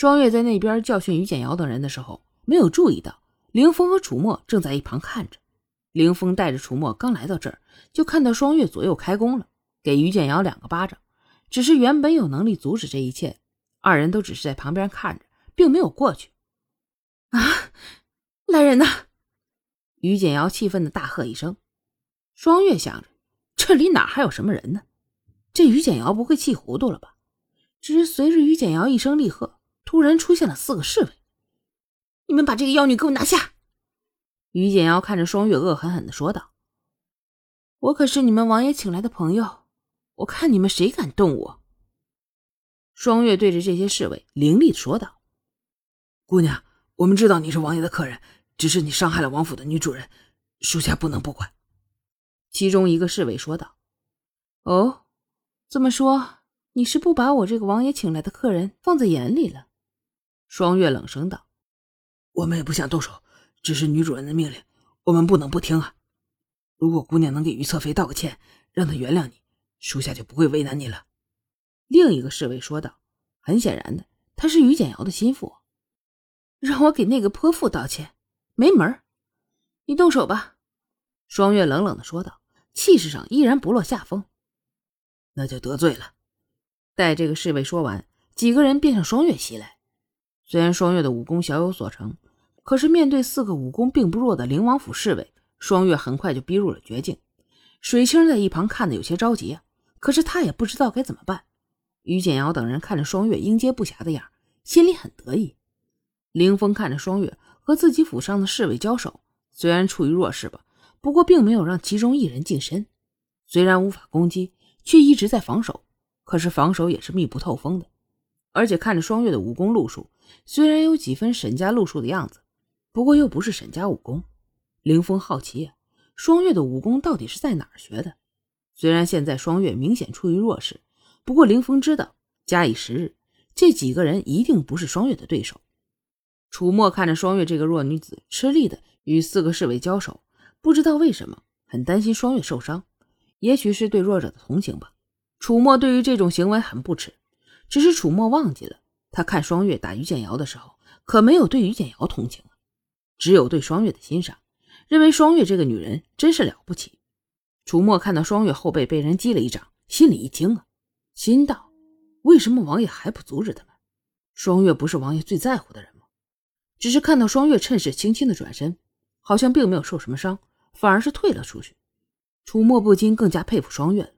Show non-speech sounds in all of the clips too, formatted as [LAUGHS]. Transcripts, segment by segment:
双月在那边教训于简瑶等人的时候，没有注意到凌风和楚墨正在一旁看着。凌风带着楚墨刚来到这儿，就看到双月左右开弓了，给于简瑶两个巴掌。只是原本有能力阻止这一切，二人都只是在旁边看着，并没有过去。啊，来人呐！于简瑶气愤的大喝一声。双月想着，这里哪还有什么人呢？这于简瑶不会气糊涂了吧？只是随着于简瑶一声厉喝，突然出现了四个侍卫：“你们把这个妖女给我拿下！”于简瑶看着双月，恶狠狠的说道：“我可是你们王爷请来的朋友，我看你们谁敢动我！”双月对着这些侍卫凌厉的说道：“姑娘，我们知道你是王爷的客人，只是你伤害了王府的女主人，属下不能不管。”其中一个侍卫说道：“哦，这么说？”你是不把我这个王爷请来的客人放在眼里了？双月冷声道：“我们也不想动手，只是女主人的命令，我们不能不听啊。如果姑娘能给于侧妃道个歉，让她原谅你，属下就不会为难你了。”另一个侍卫说道：“很显然的，他是于简瑶的心腹，让我给那个泼妇道歉，没门你动手吧。”双月冷冷的说道，气势上依然不落下风。那就得罪了。待这个侍卫说完，几个人便向双月袭来。虽然双月的武功小有所成，可是面对四个武功并不弱的灵王府侍卫，双月很快就逼入了绝境。水清在一旁看得有些着急啊，可是他也不知道该怎么办。于简瑶等人看着双月应接不暇的样，心里很得意。凌风看着双月和自己府上的侍卫交手，虽然处于弱势吧，不过并没有让其中一人近身。虽然无法攻击，却一直在防守。可是防守也是密不透风的，而且看着双月的武功路数，虽然有几分沈家路数的样子，不过又不是沈家武功。凌风好奇呀，双月的武功到底是在哪儿学的？虽然现在双月明显处于弱势，不过凌风知道，假以时日，这几个人一定不是双月的对手。楚墨看着双月这个弱女子吃力的与四个侍卫交手，不知道为什么很担心双月受伤，也许是对弱者的同情吧。楚墨对于这种行为很不耻，只是楚墨忘记了，他看双月打于简瑶的时候，可没有对于简瑶同情啊，只有对双月的欣赏，认为双月这个女人真是了不起。楚墨看到双月后背被人击了一掌，心里一惊啊，心道：为什么王爷还不阻止他们？双月不是王爷最在乎的人吗？只是看到双月趁势轻轻的转身，好像并没有受什么伤，反而是退了出去。楚墨不禁更加佩服双月了。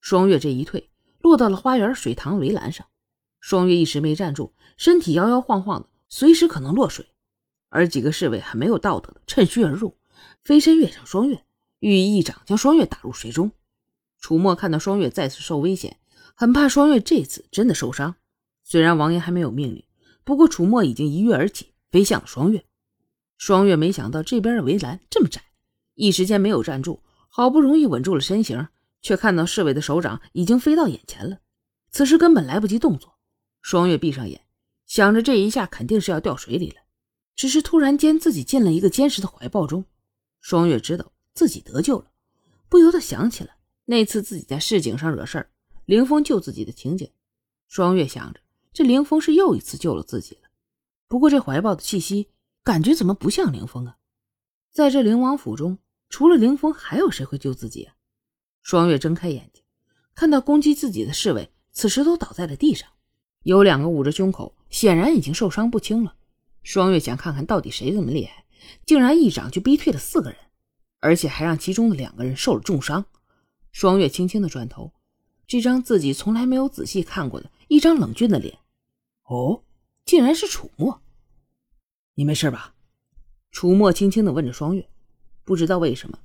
双月这一退，落到了花园水塘围栏上。双月一时没站住，身体摇摇晃晃的，随时可能落水。而几个侍卫很没有道德的趁虚而入，飞身跃上双月，欲意一掌将双月打入水中。楚墨看到双月再次受危险，很怕双月这次真的受伤。虽然王爷还没有命令，不过楚墨已经一跃而起，飞向了双月。双月没想到这边的围栏这么窄，一时间没有站住，好不容易稳住了身形。却看到侍卫的手掌已经飞到眼前了，此时根本来不及动作。双月闭上眼，想着这一下肯定是要掉水里了。只是突然间自己进了一个坚实的怀抱中，双月知道自己得救了，不由得想起了那次自己在市井上惹事儿，凌风救自己的情景。双月想着，这凌风是又一次救了自己了。不过这怀抱的气息，感觉怎么不像凌风啊？在这灵王府中，除了凌风，还有谁会救自己啊？双月睁开眼睛，看到攻击自己的侍卫此时都倒在了地上，有两个捂着胸口，显然已经受伤不轻了。双月想看看到底谁这么厉害，竟然一掌就逼退了四个人，而且还让其中的两个人受了重伤。双月轻轻的转头，这张自己从来没有仔细看过的一张冷峻的脸，哦，竟然是楚墨。你没事吧？楚墨轻轻的问着双月。不知道为什么，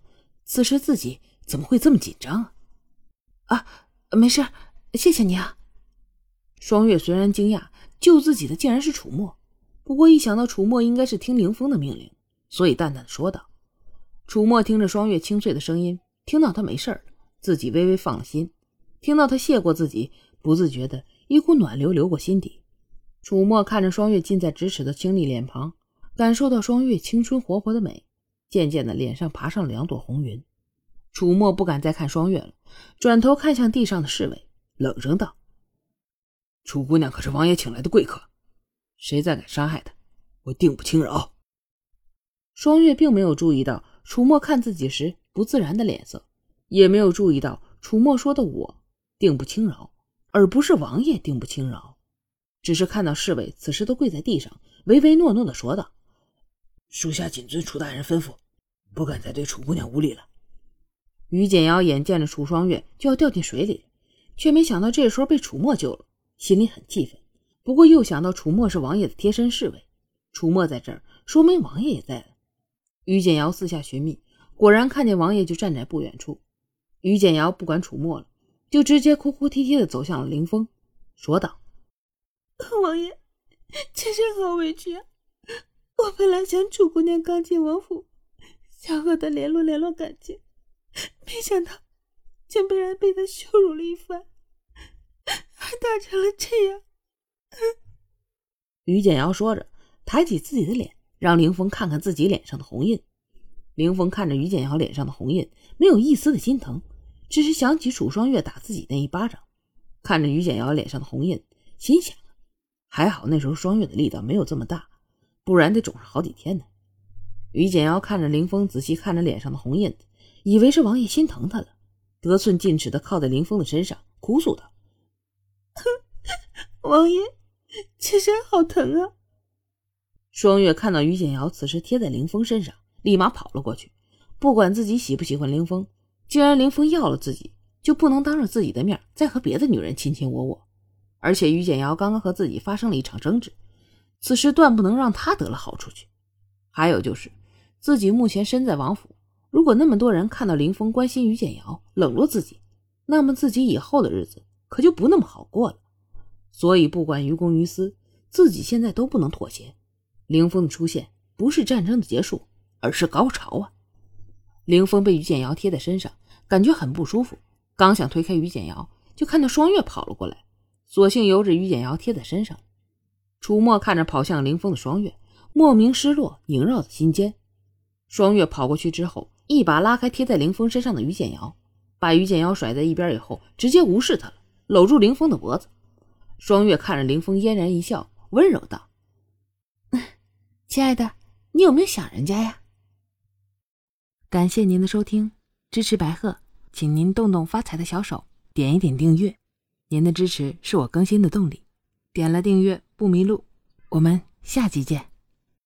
此时自己。怎么会这么紧张啊？啊，没事，谢谢你啊。双月虽然惊讶，救自己的竟然是楚墨，不过一想到楚墨应该是听凌风的命令，所以淡淡的说道。楚墨听着双月清脆的声音，听到他没事了，自己微微放了心。听到他谢过自己，不自觉的一股暖流流过心底。楚墨看着双月近在咫尺的清丽脸庞，感受到双月青春活泼的美，渐渐的脸上爬上了两朵红云。楚墨不敢再看双月了，转头看向地上的侍卫，冷声道：“楚姑娘可是王爷请来的贵客。”谁再敢伤害她，我定不轻饶。双月并没有注意到楚墨看自己时不自然的脸色，也没有注意到楚墨说的“我定不轻饶”，而不是王爷定不轻饶。只是看到侍卫此时都跪在地上，唯唯诺诺的说道：“属下谨遵楚大人吩咐，不敢再对楚姑娘无礼了。”于简瑶眼见着楚双月就要掉进水里，却没想到这时候被楚墨救了，心里很气愤。不过又想到楚墨是王爷的贴身侍卫，楚墨在这儿，说明王爷也在了。于简瑶四下寻觅，果然看见王爷就站在不远处。于简瑶不管楚墨了，就直接哭哭啼啼的走向了凌风，说道：“王爷，妾身好委屈啊！我本来想楚姑娘刚进王府，想和她联络联络感情。”没想到，竟被人被他羞辱了一番，打成了这样。于简瑶说着，抬起自己的脸，让凌峰看看自己脸上的红印。凌峰看着于简瑶脸上的红印，没有一丝的心疼，只是想起楚双月打自己那一巴掌。看着于简瑶脸上的红印，心想：还好那时候双月的力道没有这么大，不然得肿上好几天呢。于简瑶看着凌峰，仔细看着脸上的红印。以为是王爷心疼他了，得寸进尺的靠在林峰的身上，哭诉道：“ [LAUGHS] 王爷，妾身好疼啊！”双月看到于简瑶此时贴在林峰身上，立马跑了过去。不管自己喜不喜欢林峰，既然林峰要了自己，就不能当着自己的面再和别的女人卿卿我我。而且于简瑶刚刚和自己发生了一场争执，此时断不能让他得了好处去。还有就是自己目前身在王府。如果那么多人看到林峰关心于简瑶，冷落自己，那么自己以后的日子可就不那么好过了。所以不管于公于私，自己现在都不能妥协。林峰的出现不是战争的结束，而是高潮啊！林峰被于简瑶贴在身上，感觉很不舒服，刚想推开于简瑶，就看到双月跑了过来，索性由着于简瑶贴在身上。楚墨看着跑向林峰的双月，莫名失落萦绕在心间。双月跑过去之后。一把拉开贴在凌风身上的于简瑶，把于简瑶甩在一边以后，直接无视他了，搂住凌峰的脖子。双月看着凌峰，嫣然一笑，温柔道：“亲爱的，你有没有想人家呀？”感谢您的收听，支持白鹤，请您动动发财的小手，点一点订阅，您的支持是我更新的动力。点了订阅不迷路，我们下期见。